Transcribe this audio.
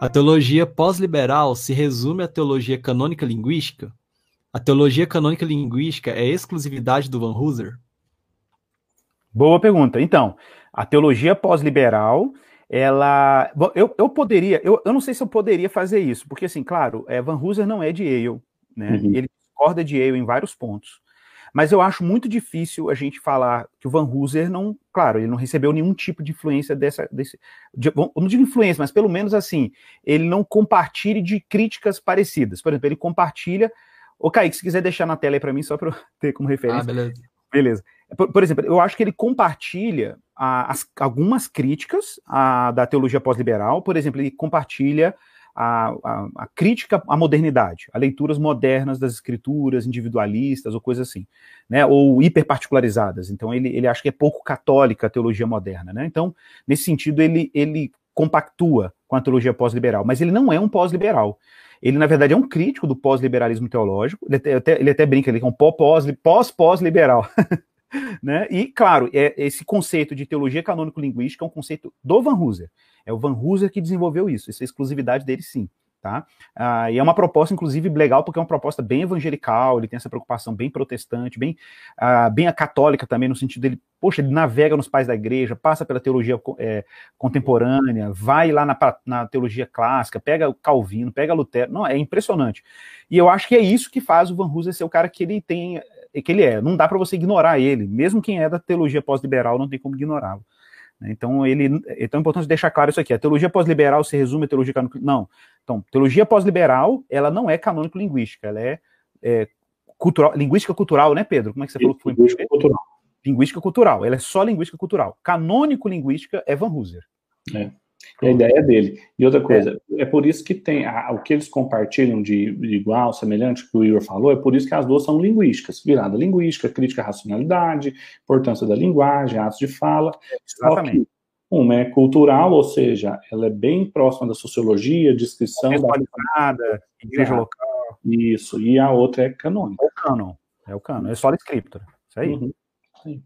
A teologia pós-liberal se resume à teologia canônica linguística? A teologia canônica linguística é exclusividade do Van Hooser? Boa pergunta. Então, a teologia pós-liberal, ela. Eu, eu poderia, eu, eu não sei se eu poderia fazer isso, porque, assim, claro, é, Van Hooser não é de Yale, né? Uhum. Ele discorda de Yale em vários pontos. Mas eu acho muito difícil a gente falar que o Van Hooser não, claro, ele não recebeu nenhum tipo de influência dessa, desse, de, não digo influência, mas pelo menos assim, ele não compartilha de críticas parecidas. Por exemplo, ele compartilha. Ô, Kaique, se quiser deixar na tela aí para mim, só para ter como referência. Ah, beleza. Beleza. Por, por, exemplo, eu acho que ele compartilha a, as, algumas críticas a, da teologia pós-liberal. Por exemplo, ele compartilha a, a, a, crítica à modernidade, a leituras modernas das escrituras, individualistas ou coisas assim, né, ou hiperparticularizadas. Então ele, ele acha que é pouco católica a teologia moderna, né? Então, nesse sentido, ele, ele compactua com a teologia pós-liberal, mas ele não é um pós-liberal. Ele, na verdade, é um crítico do pós-liberalismo teológico, ele até, ele até brinca, ele é um pós-pós-liberal. né? E, claro, é, esse conceito de teologia canônico-linguística é um conceito do Van Hooser. É o Van Hooser que desenvolveu isso, essa é exclusividade dele sim. Tá? Ah, e é uma proposta, inclusive, legal, porque é uma proposta bem evangelical, ele tem essa preocupação bem protestante, bem, ah, bem a católica também, no sentido dele, poxa, ele navega nos pais da igreja, passa pela teologia é, contemporânea, vai lá na, na, teologia clássica, pega o Calvino, pega Lutero, não, é impressionante. E eu acho que é isso que faz o Van Hooser ser o cara que ele tem, que ele é. Não dá para você ignorar ele, mesmo quem é da teologia pós-liberal não tem como ignorá-lo. Né? Então, ele, é tão importante deixar claro isso aqui. A teologia pós-liberal se resume a teologia canônica. Não. Então, teologia pós-liberal, ela não é canônico-linguística, ela é, é, cultural, linguística cultural, né, Pedro? Como é que você falou que foi? Linguística cultural. Linguística cultural, ela é só linguística cultural. Canônico-linguística é Van Hooser. É. É a ideia dele. E outra coisa, é, é por isso que tem a, o que eles compartilham de, de, igual, semelhante, que o Igor falou, é por isso que as duas são linguísticas, virada linguística, crítica à racionalidade, importância da linguagem, atos de fala. Exatamente. Uma é cultural, ou seja, ela é bem próxima da sociologia, descrição é da igreja local. Isso, e a outra é canônica. É o canon, é o canon, é só a escritura. Isso aí. Uhum. Sim.